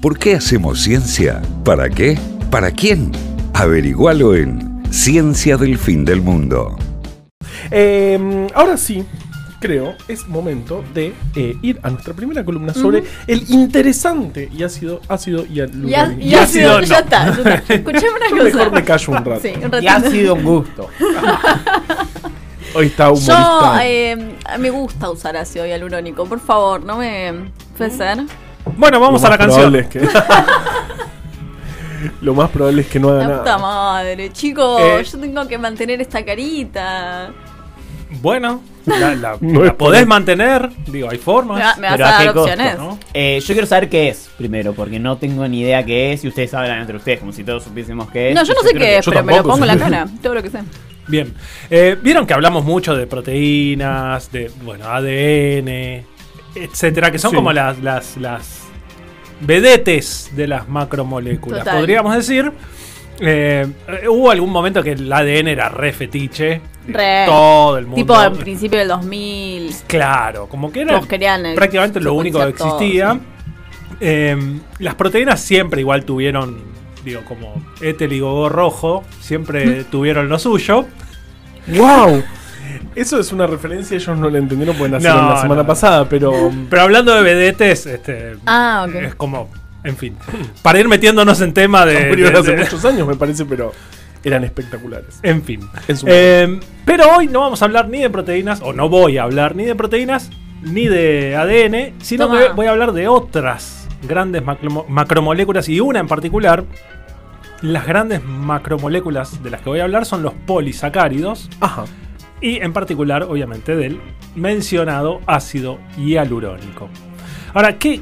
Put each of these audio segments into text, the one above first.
¿Por qué hacemos ciencia? ¿Para qué? ¿Para quién? Averigualo en Ciencia del Fin del Mundo. Eh, ahora sí, creo, es momento de eh, ir a nuestra primera columna sobre el interesante y ácido, ácido y alurónico. ya, ácido, ya está, ya está. Escuchame una Yo cosa. mejor me callo un rato. Sí, un ratito. Y ha sido un gusto. Hoy está Yo humorista. eh, me gusta usar ácido hialurónico, por favor, no me puede ser. Bueno, vamos a la más canción. probable es que- Lo más probable es que no haga La puta nada. madre, chicos, Eh. yo tengo que mantener esta carita. Bueno, la, la- No la es podés mantener. Digo, hay Me, formas. va- me vas Pero a dar costo, opciones. ¿no? Eh, yo quiero saber qué es, primero, porque no tengo ni idea qué es y ustedes hablan entre ustedes, como si todos supiésemos qué es. No, yo no sé qué es, pero me lo pongo en la cara. Todo lo que sé. Bien. Eh, Vieron que hablamos mucho de proteínas, de bueno, ADN, etcétera, que son Sí. como las, las, las vedetes de las macromoléculas. Total. Podríamos decir. Eh, hubo algún momento que el ADN era re fetiche. Re. Todo el mundo. Tipo al principio del 2000. Claro, como que era Todos querían el prácticamente lo único que todo, existía. sí. Eh, las proteínas siempre igual tuvieron, digo, como éter y gogo rojo, siempre tuvieron lo suyo. ¡Wow! Eso es una referencia, ellos no la entendieron porque nacieron No, la semana no. pasada, pero. Pero hablando de vedetes, este, Ah, ok. es como, en fin, para ir metiéndonos en tema de... murieron de- hace de- muchos años, me parece, pero eran espectaculares. en fin. En Eh, pero hoy no vamos a hablar ni de proteínas, o no voy a hablar ni de proteínas, ni de ADN, sino Toma. que voy a hablar de otras grandes macromo- macromoléculas y una en particular. Las grandes macromoléculas de las que voy a hablar son los polisacáridos Ajá. Y en particular, obviamente, del mencionado ácido hialurónico. Ahora, ¿qué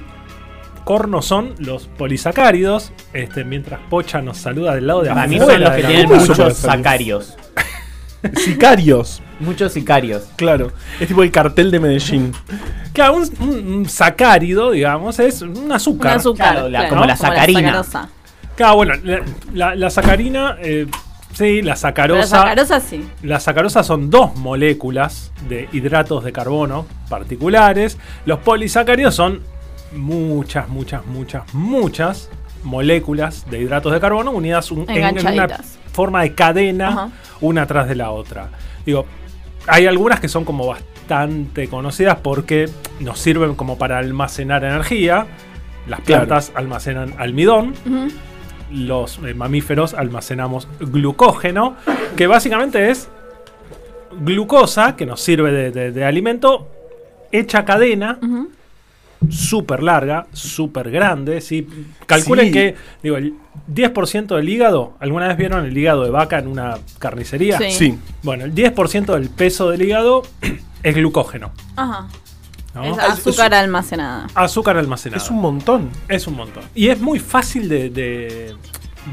cornos son los polisacáridos? Este, mientras Pocha nos saluda del lado de Para mí son los que la tienen ¿Cómo eso muchos sacarios. Sicarios, Muchos sicarios. claro. Es tipo el cartel de Medellín. Claro, un, un- un sacárido, digamos, es un Un azúcar. azúcar. Claro, la- claro, como la sacarina. sacarosa. Claro, bueno, la, la- la sacarina, eh, sí, la Pero la sacarosa. sacarosa sí. La sacarosa son dos moléculas de hidratos de carbono particulares. Los polisacáridos son muchas, muchas, muchas, muchas moléculas de hidratos de carbono unidas un- en, en una forma de cadena, Ajá. una tras de la otra. Digo, hay algunas que son como bastante conocidas porque nos sirven como para almacenar energía. Las Claro. plantas almacenan almidón. Los eh, mamíferos almacenamos glucógeno, que básicamente es glucosa que nos sirve de, de- de alimento, hecha cadena, Ujú. súper larga, súper grande. ¿sí? Calculen Sí. que digo, el 10% del hígado, ¿alguna vez vieron el hígado de vaca en una carnicería? Sí. Sí. Bueno, el 10% del peso del hígado es glucógeno. Ajá. ¿No? Es azúcar almacenada. Azúcar almacenado. Es un montón. Es un montón. Y es muy fácil de, de-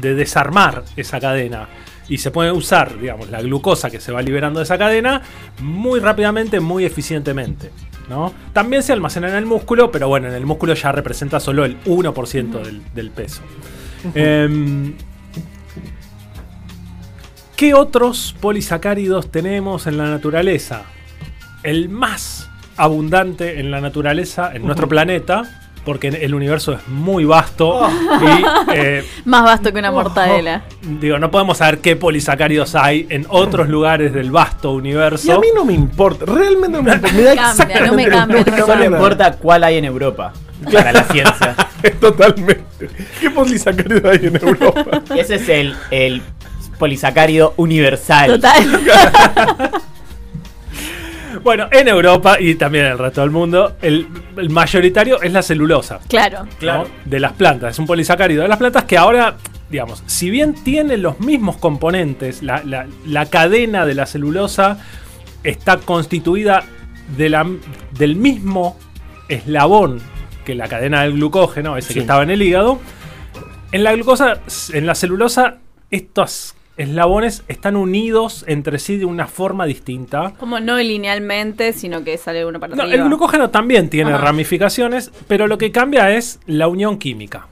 de desarmar esa cadena. Y se puede usar, digamos, la glucosa que se va liberando de esa cadena muy rápidamente, muy eficientemente. ¿no? También se almacena en el músculo, pero bueno, en el músculo ya representa solo el 1% del, del peso. Em, ¿Qué otros polisacáridos tenemos en la naturaleza? El más abundante en la naturaleza, en nuestro planeta, porque el universo es muy vasto y eh, Más vasto que una mortadela. digo, no podemos saber qué polisacáridos hay en otros lugares del vasto universo. Y a mí no me importa, realmente no me importa. Me da Cambia, exactamente no me cambia, mismo. no me importa cuál hay en Europa. Para la ciencia. Totalmente. ¿Qué polisacárido hay en Europa? Y ese es el, el polisacárido universal. Total. Bueno, en Europa y también en el resto del mundo, el, el mayoritario es la celulosa. Claro. ¿no? de las plantas. Es un polisacárido de las plantas que ahora, digamos, si bien tiene los mismos componentes, la, la- la cadena de la celulosa está constituida de la- del mismo eslabón que la cadena del glucógeno, ese Sí. que estaba en el hígado. En la glucosa, en la celulosa, estos eslabones están unidos entre sí de una forma distinta. Como no linealmente, sino que sale uno para No, arriba. el glucógeno también tiene Ajá. ramificaciones, pero lo que cambia es la unión química.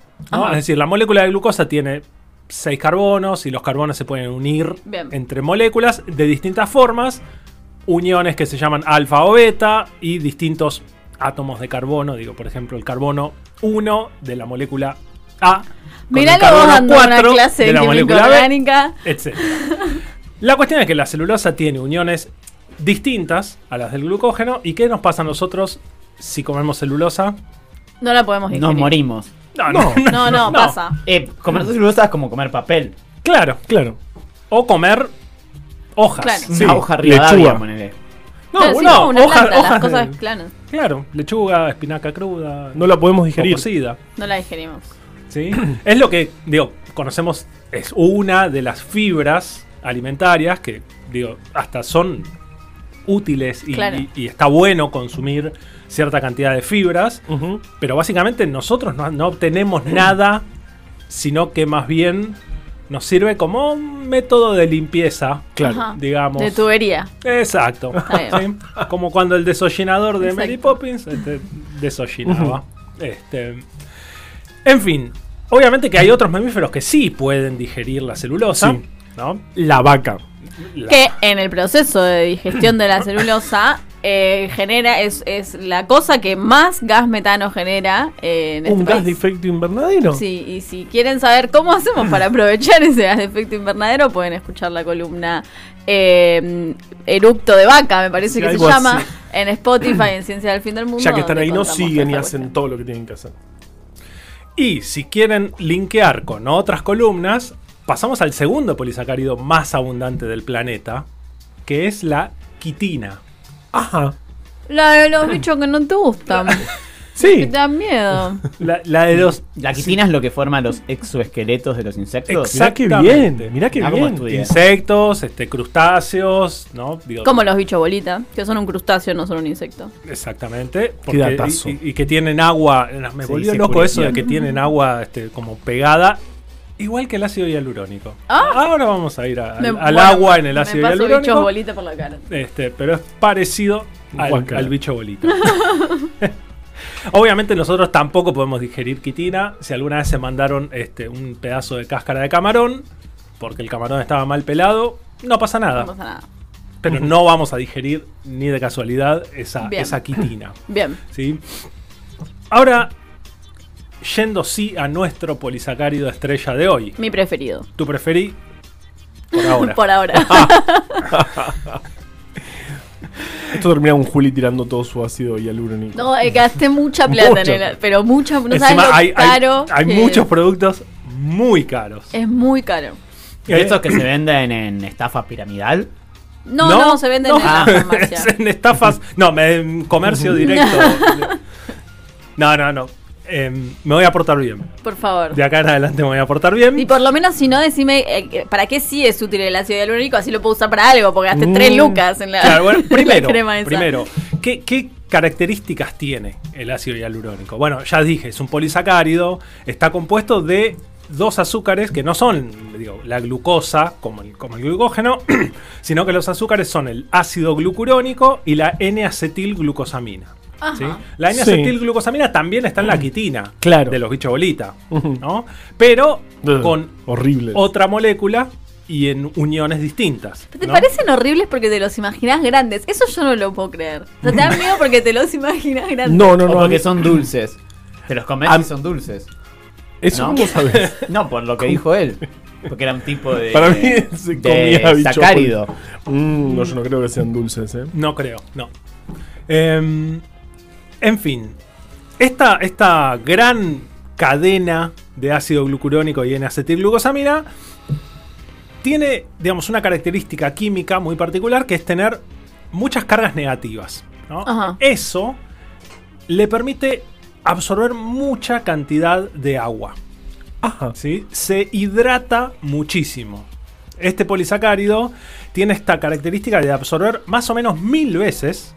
Es decir, la molécula de glucosa tiene seis carbonos y los carbonos se pueden unir Bien. entre moléculas de distintas formas, uniones que se llaman alfa o beta y distintos átomos de carbono. Digo, por ejemplo, el carbono 1 de la molécula A. el vos dando una 4 clase de la química molécula orgánica. etc. La cuestión es que la celulosa tiene uniones distintas a las del glucógeno. ¿Y qué nos pasa a nosotros si comemos celulosa? No la podemos digerir. Nos morimos. No, No. No, no, pasa. Eh, comer celulosa es como comer papel. Claro. Claro. O comer hojas. Claro. Sí, Una hoja ponele. No, Claro, sí, bueno, como una hojas, planta, las de- cosas, claro, Claro, lechuga, espinaca cruda. No la podemos digerir. cocida. no la digerimos. ¿Sí? es lo que, digo, conocemos, es una de las fibras alimentarias que, digo, hasta son útiles y, Claro. y- y está bueno consumir cierta cantidad de fibras, pero básicamente nosotros no, no obtenemos nada, sino que más bien nos sirve como un método de limpieza, Claro. Ajá. digamos. De tubería. Exacto. Como cuando el desollinador de Exacto. Mary Poppins este, desollinaba. Este, en fin, obviamente que hay otros mamíferos que sí pueden digerir la celulosa. Sí. ¿no? La vaca. La- Que en el proceso de digestión de la celulosa eh, genera, es, es la cosa que más gas metano genera eh, en este ¿Un gas país. de efecto invernadero? Sí, y si quieren saber cómo hacemos para aprovechar ese gas de efecto invernadero, pueden escuchar la columna eh, Eructo de Vaca, me parece Sí, que se llama, así. en Spotify, en Ciencia del Fin del Mundo. Ya que están ahí, no siguen y hacen cuestión. todo lo que tienen que hacer. Y si quieren linkear con otras columnas, pasamos al segundo polisacárido más abundante del planeta, que es la quitina. Ajá. La de los bichos que no te gustan, Sí. dan miedo. La, la de los... La quitina es lo que forma los exoesqueletos de los insectos. Mirá qué Exactamente. bien. Mirá qué bien. Insectos, este, crustáceos, ¿no? Digo, Como los bichos bolita, que son un crustáceo, no son un insecto. Exactamente. Qué porque- datazo. y, y- y que tienen agua. Me Se volvió loco eso de que tienen agua este, como pegada. Igual que el ácido hialurónico. Ah. Ahora vamos a ir a- al, Me- al bueno, agua en el me ácido paso bichos hialurónico. bolita por la cara. Este, pero es parecido al, al bicho bolita. Obviamente nosotros tampoco podemos digerir quitina. Si alguna vez se mandaron este, un pedazo de cáscara de camarón, porque el camarón estaba mal pelado, no pasa nada. No pasa nada. Pero no vamos a digerir ni de casualidad esa, Bien. esa quitina. Bien. ¿sí? Ahora, yendo sí a nuestro polisacárido estrella de hoy. Mi preferido. Tu preferí por ahora. Por ahora. Esto termina con Juli tirando todo su ácido hialurónico. No, eh, gasté mucha plata Mucho. en el. Pero mucha. No sabes Encima lo hay, hay- caro. hay que muchos productos muy caros. Es muy caro. ¿Y estos que se venden en estafa piramidal? No, no, se venden no. en la farmacia. Es en estafas. No, me, en comercio directo. No, no, no. Em, me voy a portar bien. Por favor. De acá en adelante me voy a portar bien. Y por lo menos, si no, decime eh, para qué sí es útil el ácido hialurónico, así lo puedo usar para algo, porque gasté Mm. 3 lucas en la, Claro, bueno, en la primero, crema esa. primero ¿qué, qué características tiene el ácido hialurónico? Bueno, ya dije, es un polisacárido, está compuesto de dos azúcares que no son digo, la glucosa como el, como el glucógeno, sino que los azúcares son el ácido glucurónico y la N-acetilglucosamina. ¿Sí? La Sí. N-acetilglucosamina también está en la quitina Claro. de los bichos bolita. ¿no? Pero con Horrible. otra molécula y en uniones distintas. ¿Te ¿no? parecen horribles porque te los imaginas grandes? Eso yo no lo puedo creer. O sea, te dan miedo porque te los imaginas grandes. No, no, o no. porque son dulces. Te los comes y son dulces. ¿Eso ¿no? cómo sabes? No, por lo que dijo él. Porque era un tipo de. Para mí se de comía bicho sacárido. Mm, no, yo no creo que sean dulces, ¿eh? No creo, no. Em, en fin, esta, esta gran cadena de ácido glucurónico y N-acetilglucosamina tiene, digamos, una característica química muy particular que es tener muchas cargas negativas. Eso le permite absorber mucha cantidad de agua. Ajá. ¿sí? Se hidrata muchísimo. Este polisacárido tiene esta característica de absorber más o menos mil veces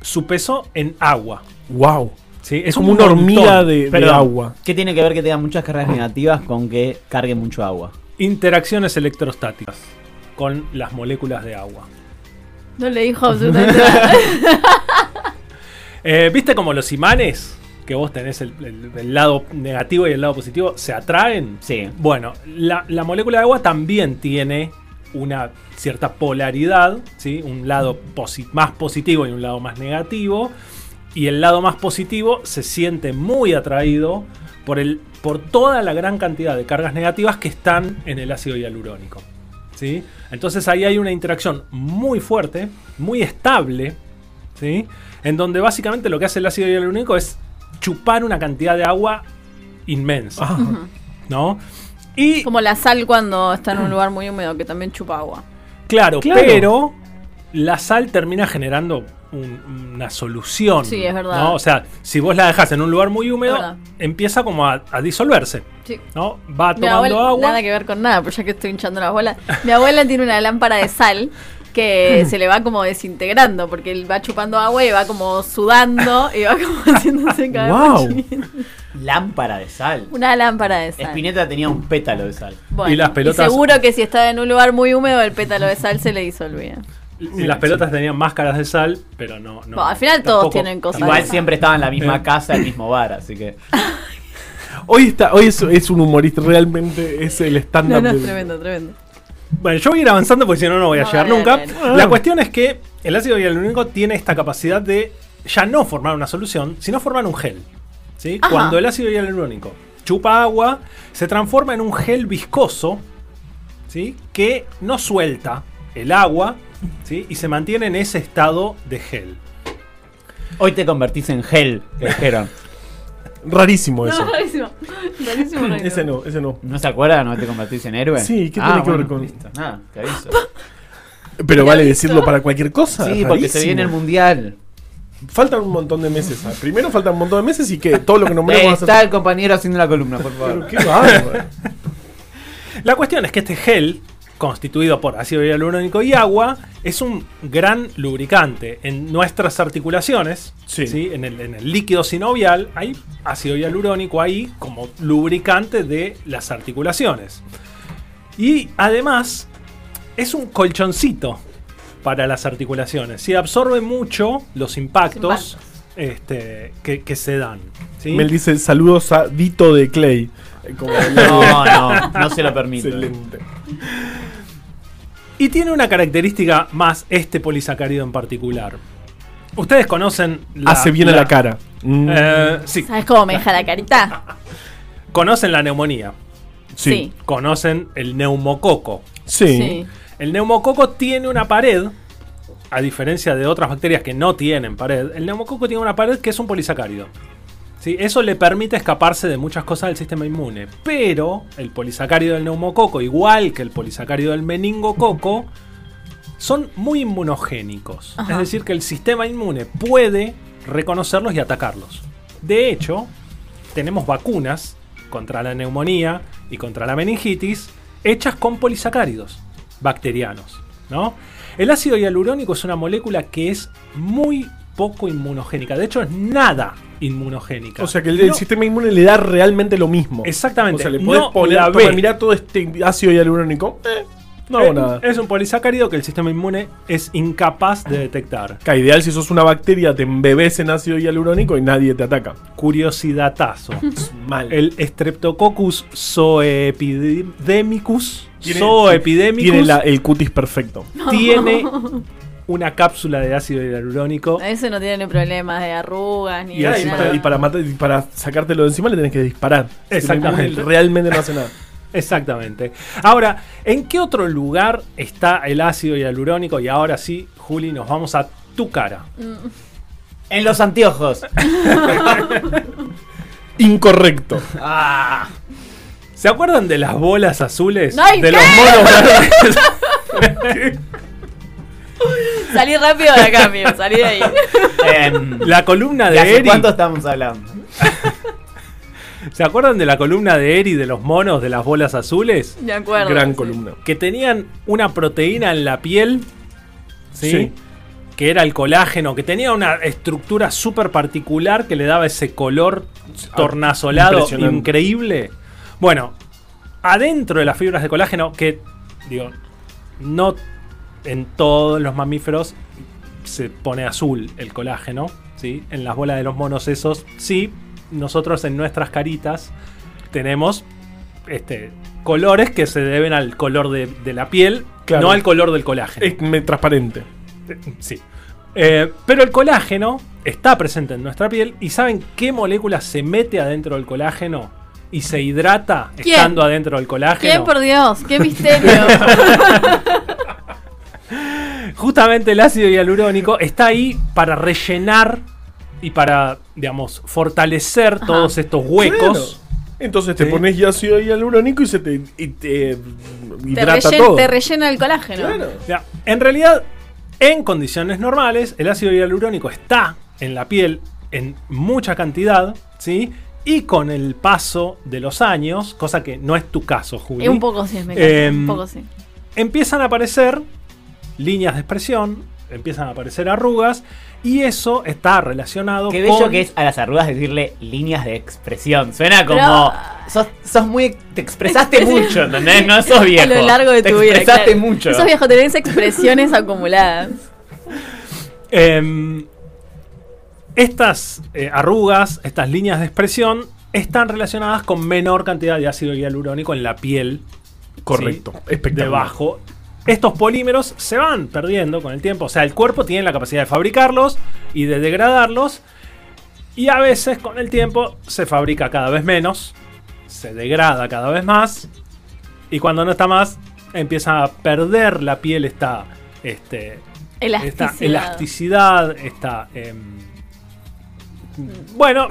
su peso en agua. Wow. ¿sí? Es como una hormiga de, agua. ¿Qué tiene que ver que tenga muchas cargas negativas con que cargue mucho agua? Interacciones electrostáticas con las moléculas de agua. No le dijo absolutamente nada. Eh, ¿Viste como los imanes? Que vos tenés el, el- el lado negativo y el lado positivo, se atraen. Sí. Bueno, la, la molécula de agua también tiene una cierta polaridad, ¿sí? un lado posi- más positivo y un lado más negativo. Y el lado más positivo se siente muy atraído por el por toda la gran cantidad de cargas negativas que están en el ácido hialurónico. ¿sí? Entonces ahí hay una interacción muy fuerte, muy estable, ¿sí? en donde básicamente lo que hace el ácido hialurónico es chupar una cantidad de agua inmensa. ¿no? Y Como la sal cuando está en un lugar muy húmedo que también chupa agua. claro, Claro. pero la sal termina generando un- una solución. Sí, es verdad. ¿no? O sea, si vos la dejas en un lugar muy húmedo, empieza como a, a disolverse. Sí. ¿no? Va tomando abuela, agua. nada que ver con nada, pero ya que estoy hinchando las bolas. Mi abuela tiene una lámpara de sal que se le va como desintegrando porque él va chupando agua y va como sudando y va como haciéndose cada Wow. Lámpara de sal. Una lámpara de sal. Spinetta tenía un pétalo de sal. Bueno, Y las pelotas- seguro que si estaba en un lugar muy húmedo el pétalo de sal se le disolvía. Y las pelotas tenían máscaras de sal, pero no. no Bueno, al final todos tampoco- tienen cosas. Igual siempre estaba en la misma Eh. casa, el mismo bar, así que. Hoy está, hoy es, es un humorista, realmente es el estándar. no, tremendo, tremendo. Bueno, yo voy a ir avanzando porque si no, no voy a No, llegar nunca. La cuestión es que el ácido hialurónico tiene esta capacidad de ya no formar una solución, sino formar un gel. ¿sí? Ajá. Cuando el ácido hialurónico chupa agua, se transforma en un gel viscoso ¿sí? que no suelta el agua ¿sí? y se mantiene en ese estado de gel. Hoy te convertís en gel, que dijeron. Rarísimo eso. No, rarísimo. Rarísimo, rarísimo. ese no, ese no. ¿No se acuerdan? ¿No te convertís en héroe? Sí, ¿qué Ah, tiene que ver con- listo. Nada, te aviso. Pero vale decirlo para cualquier cosa. Sí, porque se viene el mundial. Faltan un montón de meses. ah. Primero faltan un montón de meses y que todo lo que nombramos está el compañero haciendo la columna, por Pero favor. qué bárbaro. La cuestión es que este gel, constituido por ácido hialurónico y agua, es un gran lubricante. En nuestras articulaciones, Sí. ¿sí? En, el, en el líquido sinovial, hay ácido hialurónico ahí como lubricante de las articulaciones. Y además, es un colchoncito para las articulaciones. Si absorbe mucho los impactos, Impactos. este, que, que se dan. ¿sí? Mel dice saludos a Dito de Clay. Eh, como- No, no, no se lo permito. Excelente. Y tiene una característica más este polisacárido en particular. Ustedes conocen la, Hace bien a la cara. Mm, Eh, sí, ¿Sabes cómo me deja la carita? conocen la neumonía, sí. conocen el neumococo. Sí. El neumococo tiene una pared, a diferencia de otras bacterias que no tienen pared, el neumococo tiene una pared que es un polisacárido. ¿Sí? Eso le permite escaparse de muchas cosas del sistema inmune. Pero el polisacárido del neumococo, igual que el polisacárido del meningococo, son muy inmunogénicos. Ajá. Es decir, que el sistema inmune puede reconocerlos y atacarlos. De hecho, tenemos vacunas contra la neumonía y contra la meningitis hechas con polisacáridos bacterianos. ¿no? El ácido hialurónico es una molécula que es muy poco inmunogénica. De hecho, es nada inmunogénica. O sea que el, el No- sistema inmune le da realmente lo mismo. Exactamente. O sea, le podés No poner, toma, mirá todo este ácido hialurónico. Eh, no hago Eh, nada. Es un polisacárido que el sistema inmune es incapaz de detectar. Que ideal si sos una bacteria, te embebes en ácido hialurónico y nadie te ataca. Curiosidadazo. Mal. El Streptococcus zoepidemicus, Tiene- zoepidemicus Tiene la- el cutis perfecto. tiene una cápsula de ácido hialurónico. Ese no tiene ni problemas de arrugas ni Y así nada. para, y para matar- y para sacártelo de encima le tenés que disparar. Exactamente. Realmente no hace nada. Exactamente. Ahora, ¿en qué otro lugar está el ácido hialurónico? Y ahora sí, Juli, nos vamos a tu cara. En los anteojos. Incorrecto. Ah, ¿Se acuerdan de las bolas azules? ¡Ay, de qué! los monos verdes. Salí rápido de acá, amigo. Salí de ahí. em, La columna ¿de de hace Eri. cuánto estamos hablando? ¿Se acuerdan de la columna de Eri de los monos de las bolas azules? De acuerdo. Gran sí. columna. Que tenían una proteína en la piel. ¿sí? Sí. Que era el colágeno, que tenía una estructura súper particular que le daba ese color tornasolado Impresionante. increíble. Bueno, adentro de las fibras de colágeno, que digo, no en todos los mamíferos se pone azul el colágeno, ¿sí? En las bolas de los monos esos, sí, nosotros en nuestras caritas tenemos este, colores que se deben al color de, de la piel, Claro. no al color del colágeno. Es transparente. Sí. Eh, pero el colágeno está presente en nuestra piel y ¿saben qué molécula se mete adentro del colágeno y se hidrata ¿Quién? estando adentro del colágeno. ¿Quién, por Dios? ¡Qué misterio! Justamente el ácido hialurónico está ahí para rellenar y para, digamos, fortalecer Ajá. todos estos huecos. Claro. Entonces te Sí. pones ácido hialurónico y se te, y te te, hidrata rellen- todo. te rellena el colágeno. Claro. En realidad, en condiciones normales, el ácido hialurónico está en la piel en mucha cantidad, ¿sí? Y con el paso de los años, cosa que no es tu caso, Juli, Es un poco sí, me Em, un poco sí. empiezan a aparecer líneas de expresión, empiezan a aparecer arrugas, y eso está relacionado Qué bello con... que es a las arrugas decirle líneas de expresión. Suena Pero- como. Sos, sos muy. Te expresaste mucho, ¿entendés? No sos viejo. A lo largo de te tu vida. expresaste claro. mucho. Esos viejos tenés expresiones acumuladas. Em, estas eh, arrugas, estas líneas de expresión, están relacionadas con menor cantidad de ácido hialurónico en la piel. Correcto. ¿sí? Espectacular. Debajo. Estos polímeros se van perdiendo con el tiempo. O sea, el cuerpo tiene la capacidad de fabricarlos y de degradarlos. Y a veces con el tiempo se fabrica cada vez menos. Se degrada cada vez más. Y cuando no está más, empieza a perder la piel esta, este, esta Elasticidad. elasticidad, esta... em, bueno,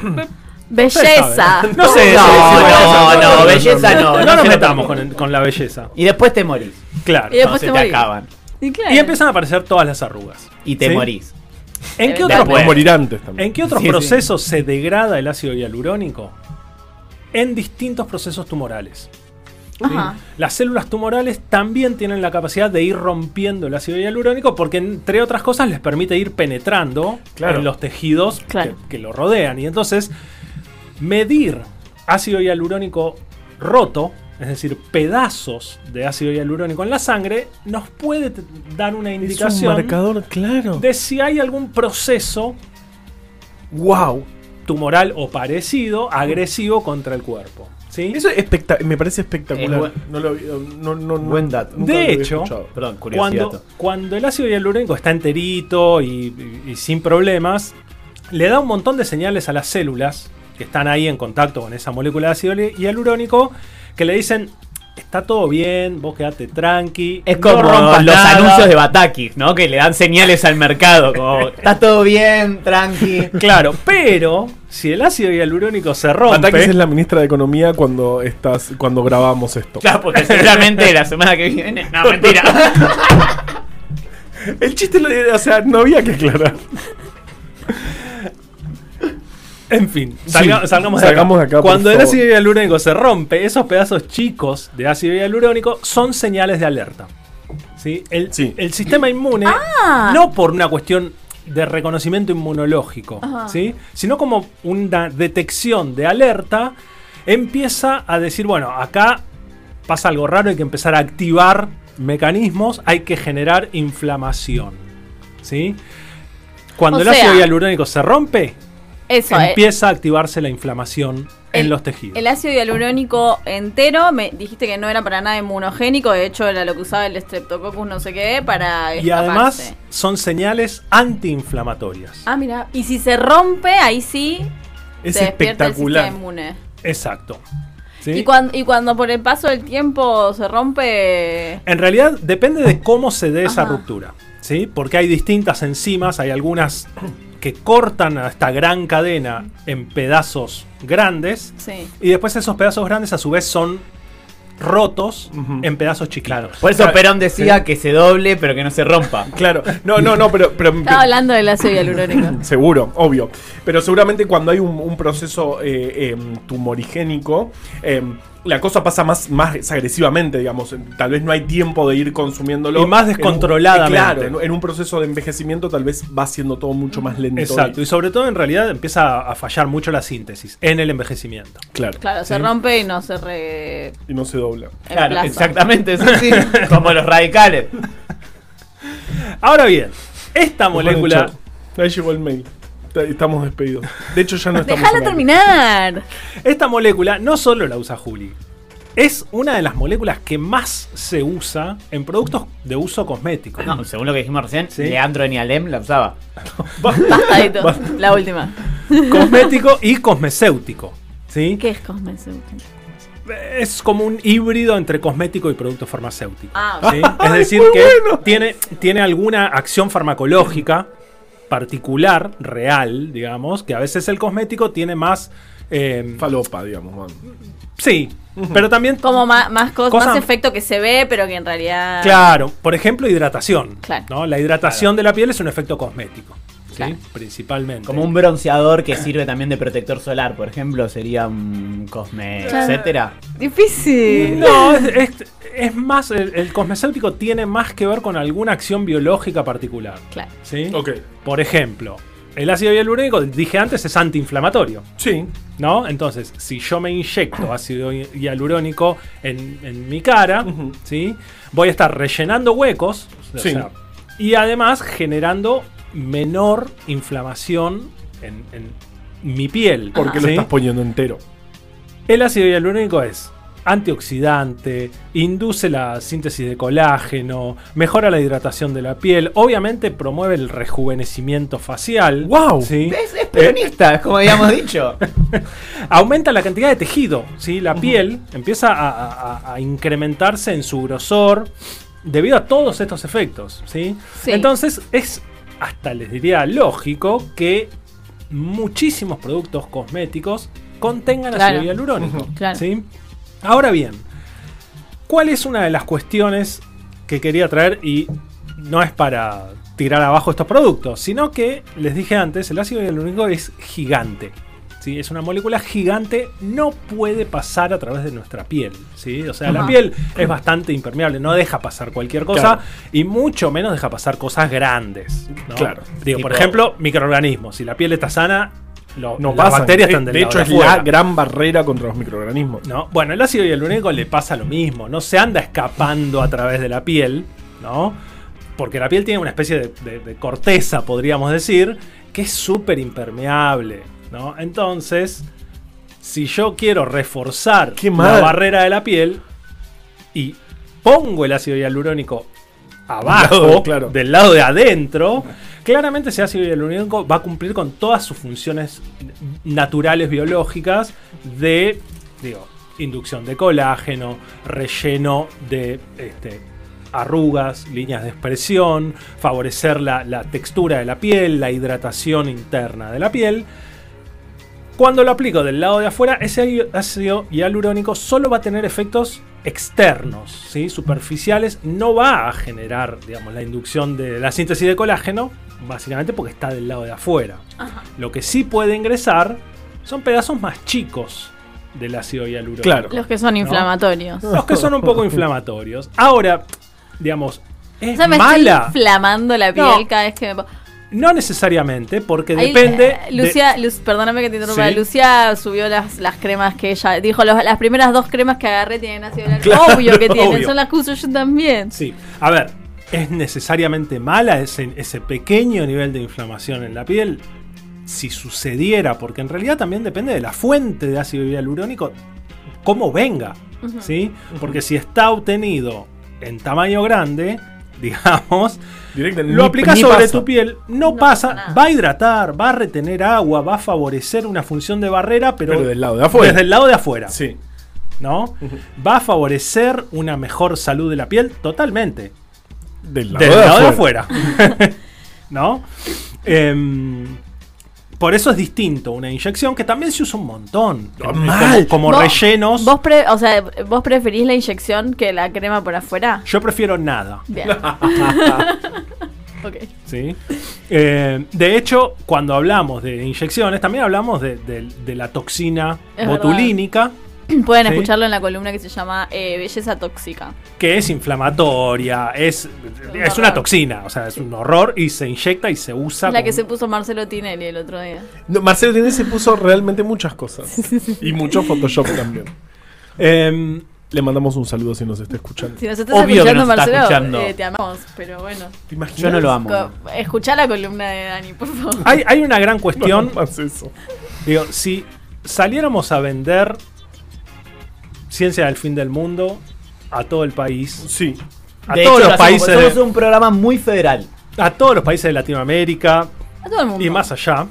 Belleza. No sé, No, no, no, belleza no. no no nos metamos con la belleza. Y después te morís. Claro. Y después se te acaban. Y, claro. Y empiezan a aparecer todas las arrugas. Y te ¿sí? morís. ¿En qué, otros, después. O morir antes también. ¿En qué otros Sí, sí. procesos se degrada el ácido hialurónico? En distintos procesos tumorales. Ajá. Las células tumorales también tienen la capacidad de ir rompiendo el ácido hialurónico porque, entre otras cosas, les permite ir penetrando Claro. en los tejidos Claro. que, que lo rodean. Y entonces, medir ácido hialurónico roto, es decir, pedazos de ácido hialurónico en la sangre, nos puede dar una Es un indicación marcador, claro. de si hay algún proceso Wow. tumoral o parecido agresivo contra el cuerpo. ¿sí? Eso es me parece espectacular. Es buen- no lo, había- no, no, no- Buen dato. nunca De hecho. Perdón, curiosidad. Cuando, cuando el ácido hialurónico está enterito y, y- y sin problemas, le da un montón de señales a las células que están ahí en contacto con esa molécula de ácido hi- hialurónico que le dicen, está todo bien, vos quedate tranqui. Es no como los nada". anuncios de Batakis, ¿no? Que le dan señales al mercado, como está todo bien, tranqui. Claro, pero si el ácido hialurónico se rompe... Ataques es la ministra de Economía cuando estás cuando grabamos esto. Claro, porque seguramente la semana que viene. No, mentira. El chiste, lo, o sea, no había que aclarar. En fin, Sí, salgamos, de, salgamos acá. Cuando el ácido hialurónico se rompe, esos pedazos chicos de ácido hialurónico son señales de alerta. ¿sí? El, Sí. el sistema inmune, Ah. no por una cuestión de reconocimiento inmunológico, Ajá. ¿sí? sino como una detección de alerta, empieza a decir, bueno, acá pasa algo raro, hay que empezar a activar mecanismos, hay que generar inflamación. ¿sí? Cuando O el ácido sea, hialurónico se rompe, Eso, eh, empieza a activarse la inflamación en el- los tejidos. El ácido hialurónico entero, me dijiste que no era para nada inmunogénico, de hecho era lo que usaba el Streptococcus no sé qué para y además son señales antiinflamatorias. Ah, mira, y si se rompe, ahí sí Es se despierta el espectacular. sistema inmune. Exacto. ¿Sí? Y, cuando, y cuando por el paso del tiempo se rompe... En realidad depende de cómo se dé esa ruptura. ¿sí? Porque hay distintas enzimas, hay algunas que cortan a esta gran cadena en pedazos grandes Sí. y después esos pedazos grandes a su vez son rotos en pedazos chiquitos. Por eso Claro, Perón decía que se doble, pero que no se rompa. Claro. No, no, no, pero, pero Estaba hablando del ácido hialurónico. Seguro, obvio. Pero seguramente cuando hay un, un proceso eh, em, tumorigénico, em, la cosa pasa más, más agresivamente, digamos. Tal vez no hay tiempo de ir consumiéndolo. Y más descontroladamente. claro, en, en un proceso de envejecimiento tal vez va siendo todo mucho más lento. Exacto. Y sobre todo en realidad empieza a fallar mucho la síntesis en el envejecimiento. Claro. Claro, se rompe y no se re... Y no se dobla. Claro, exactamente, sí, sí. Como los radicales. Ahora bien, esta molécula... Ahí llegó el mail. Está- Estamos despedidos. De hecho, ya no estamos. Déjala terminar. Esta molécula no solo la usa Juli, es una de las moléculas que más se usa en productos de uso cosmético. No, según lo que dijimos recién, Sí. Leandro Nialem la usaba. Bastadito. La última. Cosmético y cosmecéutico. ¿sí? ¿Qué es cosmecéutico? Es como un híbrido entre cosmético y producto farmacéutico. Ah, ¿sí? Es decir, que tiene, tiene alguna acción farmacológica particular, real, digamos, que a veces el cosmético tiene más... eh, Falopa, digamos. man. sí, pero también... Como más, más, cos- Cosa- más efecto que se ve, pero que en realidad. Claro, por ejemplo, hidratación. Claro. ¿no? La hidratación de la piel es un efecto cosmético. ¿Sí? Claro. Principalmente. Como un bronceador que sirve también de protector solar, por ejemplo, sería un cosme, Claro. etcétera. Difícil. No, es, es- es más, el, el cosmecéutico tiene más que ver con alguna acción biológica particular. Claro. ¿sí? Ok. Por ejemplo, el ácido hialurónico, dije antes, es antiinflamatorio. Sí. ¿No? Entonces, si yo me inyecto ácido hi- hialurónico en, en mi cara. ¿sí? voy a estar rellenando huecos o Sí. sea, y además generando menor inflamación en, en mi piel. Porque ¿sí? lo estás poniendo entero. El ácido hialurónico es antioxidante, induce la síntesis de colágeno, mejora la hidratación de la piel, obviamente promueve el rejuvenecimiento facial. ¡Wow! ¿sí? Es, es peronista, es como habíamos dicho. Aumenta la cantidad de tejido, ¿sí? La piel empieza a, a- a- a incrementarse en su grosor debido a todos estos efectos, ¿sí? Sí. Entonces es hasta les diría lógico que muchísimos productos cosméticos contengan Claro. ácido hialurónico, Ujú. Claro. ¿sí? Ahora bien, ¿cuál es una de las cuestiones que quería traer y no es para tirar abajo estos productos, sino que les dije antes, el ácido hialurónico es gigante. ¿Sí? Es una molécula gigante, no puede pasar a través de nuestra piel. ¿sí? O sea, la piel es bastante impermeable, no deja pasar cualquier cosa Claro. y mucho menos deja pasar cosas grandes. ¿no? Claro. Digo, por ejemplo, microorganismos. Si la piel está sana, lo- No las bacterias están del de hecho, de es la gran barrera contra los microorganismos. ¿no? Bueno, el ácido hialurónico le pasa lo mismo, no se anda escapando a través de la piel, ¿no? Porque la piel tiene una especie de, de- de corteza, podríamos decir, que es súper impermeable, ¿no? Entonces, si yo quiero reforzar la barrera de la piel y pongo el ácido hialurónico lado abajo, de- claro. del lado de adentro, claramente ese ácido hialurónico va a cumplir con todas sus funciones naturales biológicas de, digo, inducción de colágeno, relleno de este, arrugas, líneas de expresión, favorecer la, la textura de la piel, la hidratación interna de la piel. Cuando lo aplico del lado de afuera, ese ácido hialurónico solo va a tener efectos externos, ¿sí? superficiales, no va a generar digamos, la inducción de la síntesis de colágeno, básicamente porque está del lado de afuera. Lo que sí puede ingresar son pedazos más chicos del ácido hialurónico. Claro. Los que son inflamatorios. Los que son un poco inflamatorios. Ahora, digamos, O es sea, me mala. estoy inflamando la piel No. cada vez que me. No necesariamente, porque Ahí, depende. eh, Lucia, Luz- perdóname que te interrumpa. Sí. Lucia subió las, las cremas que ella dijo: los- las primeras dos cremas que agarré tienen ácido hialurónico. Claro, Obvio que tienen, obvio. son las que uso yo también. sí. A ver, ¿es necesariamente mala ese, ese pequeño nivel de inflamación en la piel? Si sucediera, porque en realidad también depende de la fuente de ácido hialurónico, cómo venga. ¿sí? Porque si está obtenido en tamaño grande, digamos, Directo, lo aplicas sobre pasa. tu piel, no, No pasa, nada. va a hidratar, va a retener agua, va a favorecer una función de barrera, pero, Pero del lado de afuera. Desde el lado de afuera, Sí. ¿no? Va a favorecer una mejor salud de la piel totalmente. Del lado, Del de, lado de afuera. afuera. ¿No? Em, por eso es distinto una inyección que también se usa un montón. Ah, Como- mal. Como, Vos- rellenos. Vos, pre- o sea, ¿vos preferís la inyección que la crema por afuera? Yo prefiero nada. Bien. ok. ¿sí? Eh, de hecho, cuando hablamos de inyecciones, también hablamos de, de- de la toxina Es botulínica, Pueden Sí. escucharlo en la columna que se llama eh, Belleza Tóxica. que es inflamatoria, es, es una toxina, o sea, es un horror y se inyecta y se usa. La con- que se puso Marcelo Tinelli el otro día. No, Marcelo Tinelli se puso realmente muchas cosas. y mucho Photoshop también. Em, Le mandamos un saludo si nos está escuchando. Si nos estás Obvio escuchando, nos está Marcelo, escuchando. eh, te amamos, pero bueno. ¿Te imaginas? Yo no lo amo. Co- Escuchá la columna de Dani, por favor. hay, hay una gran No cuestión. hagas eso. Digo, si saliéramos a vender ciencia del fin del mundo a todo el país, Sí. a De todos hecho, los países, somos de, un programa muy federal. a todos los países de Latinoamérica A todo el mundo. y más allá,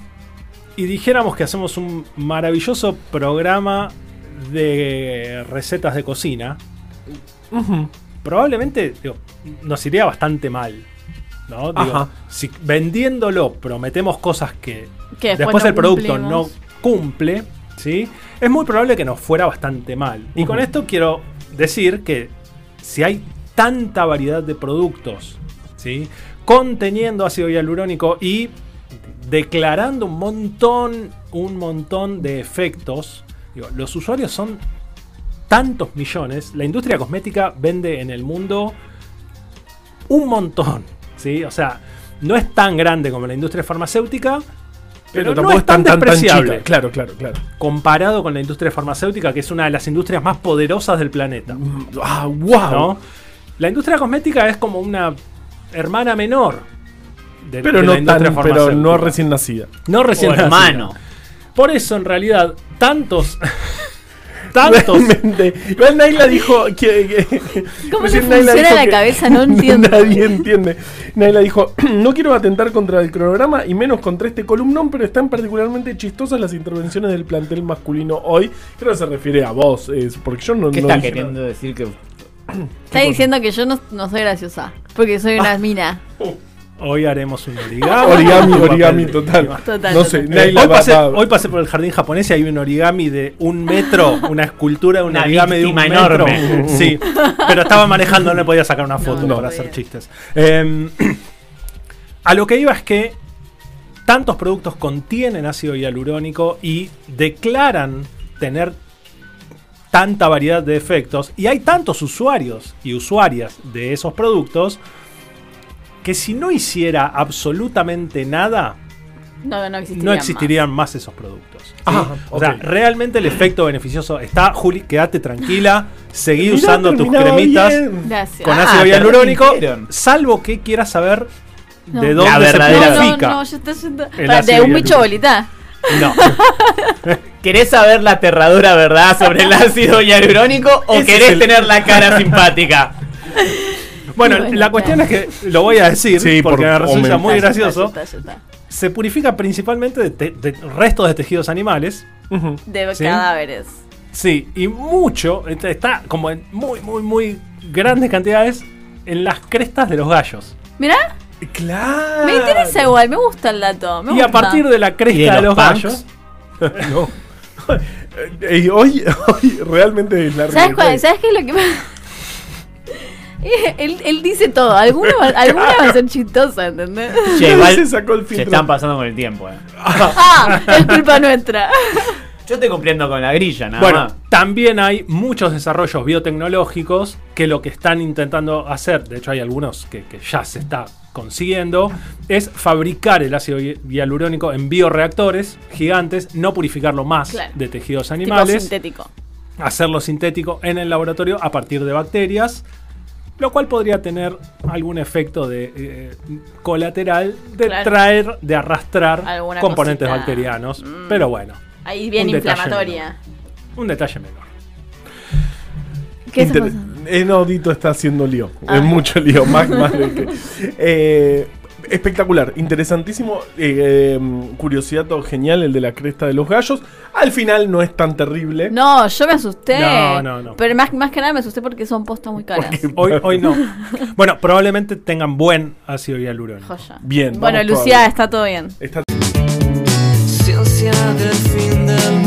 y dijéramos que hacemos un maravilloso programa de recetas de cocina, probablemente digo, nos iría bastante mal. ¿no? Digo, si vendiéndolo prometemos cosas que, Que después después no el producto cumplimos. no cumple, ¿sí? Es muy probable que nos fuera bastante mal. Y con esto quiero decir que si hay tanta variedad de productos, ¿sí? conteniendo ácido hialurónico y declarando un montón, un montón de efectos, digo, los usuarios son tantos millones, la industria cosmética vende en el mundo un montón, ¿sí? O sea, no es tan grande como la industria farmacéutica, pero, tampoco es tan, tan, tan despreciable chica. Claro, claro, claro. comparado con la industria farmacéutica, que es una de las industrias más poderosas del planeta. Ah, wow. ¿no? La industria cosmética es como una hermana menor de, Pero de no la industria tan, pero no recién nacida. No recién O hermano. nacida. Por eso, en realidad, tantos. Tantos. Realmente. Igual Naila dijo que. que- ¿Cómo le funciona dijo la que cabeza? No entiendo. Nadie entiende. Naila dijo: No quiero atentar contra el cronograma y menos contra este columnón, pero están particularmente chistosas las intervenciones del plantel masculino hoy. Creo que se refiere a vos, es porque yo no. ¿Qué no está queriendo decir que Está diciendo que yo no, no soy graciosa. Porque soy Ah. una mina. Hoy haremos un origami. Origami, origami total. Total, No total. sé, Naila hoy, pasé, hoy pasé por el jardín japonés y hay un origami de un metro, una escultura de un Una origami de un metro. enorme. Sí, pero estaba manejando, no le podía sacar una foto No, para no hacer chistes. Eh, a lo que iba es que tantos productos contienen ácido hialurónico y declaran tener tanta variedad de efectos y hay tantos usuarios y usuarias de esos productos que si no hiciera absolutamente nada, No, no existiría. no existirían más, esos productos. ¿sí? Ah, o sea, ok. realmente el efecto beneficioso está. Juli, quédate tranquila. Seguí usando tus cremitas con Ah, ácido te hialurónico. Salvo que quieras saber No. de dónde se verdadera- no, no, purifica. no, yo estoy yendo- El Para, ácido De un bicho bolita. No. ¿Querés saber la aterradora verdad sobre el ácido hialurónico o Ese querés el- tener la cara simpática? Bueno, Bueno, la cuestión es que lo voy a decir Sí, porque por- me resulta muy Ya está, gracioso. ya está, ya está. Se purifica principalmente de, te- de restos de tejidos animales. De ¿Sí? cadáveres. Sí, y mucho, está- está como en muy, muy, muy grandes cantidades en las crestas de los gallos. Mirá, Claro. me interesa igual, me gusta el dato. me Y a partir de la cresta ¿Y de los gallos, No. Eh, hoy, hoy realmente es la ¿Sabes, cuál- ¿Sabes qué es lo que pasa? él, él dice todo. Alguna, va- alguna va a ser chistosa, ¿entendés? Che, igual se sacó el se filtro. están pasando con el tiempo. eh. Ah, es culpa nuestra. Yo estoy cumpliendo con la grilla, nada Bueno, más. también hay muchos desarrollos biotecnológicos que lo que están intentando hacer, de hecho hay algunos que, que ya se está consiguiendo, es fabricar el ácido hi- hialurónico en bioreactores gigantes, no purificarlo más Claro. de tejidos tipo animales, sintético. hacerlo sintético en el laboratorio a partir de bacterias, lo cual podría tener algún efecto de eh, colateral de Claro. traer, de arrastrar Alguna componentes cosita. bacterianos. Mm. Pero bueno, Ahí bien detalle inflamatoria. un detalle menor. ¿Qué está Inter- pasando? Eh, está haciendo lío. Ah. Es mucho lío, más, más de que. Eh, espectacular, interesantísimo. eh, eh, curiosidad todo genial, el de la cresta de los gallos. Al final no es tan terrible. No, yo me asusté. No, no, no. Pero más, más que nada me asusté porque son postas muy caras. Porque- Hoy, hoy no. Bueno, probablemente tengan buen ácido hialurónico. Joya. Bien, Bueno, Lucía, todavía. está todo bien. Está Ciencia del fin del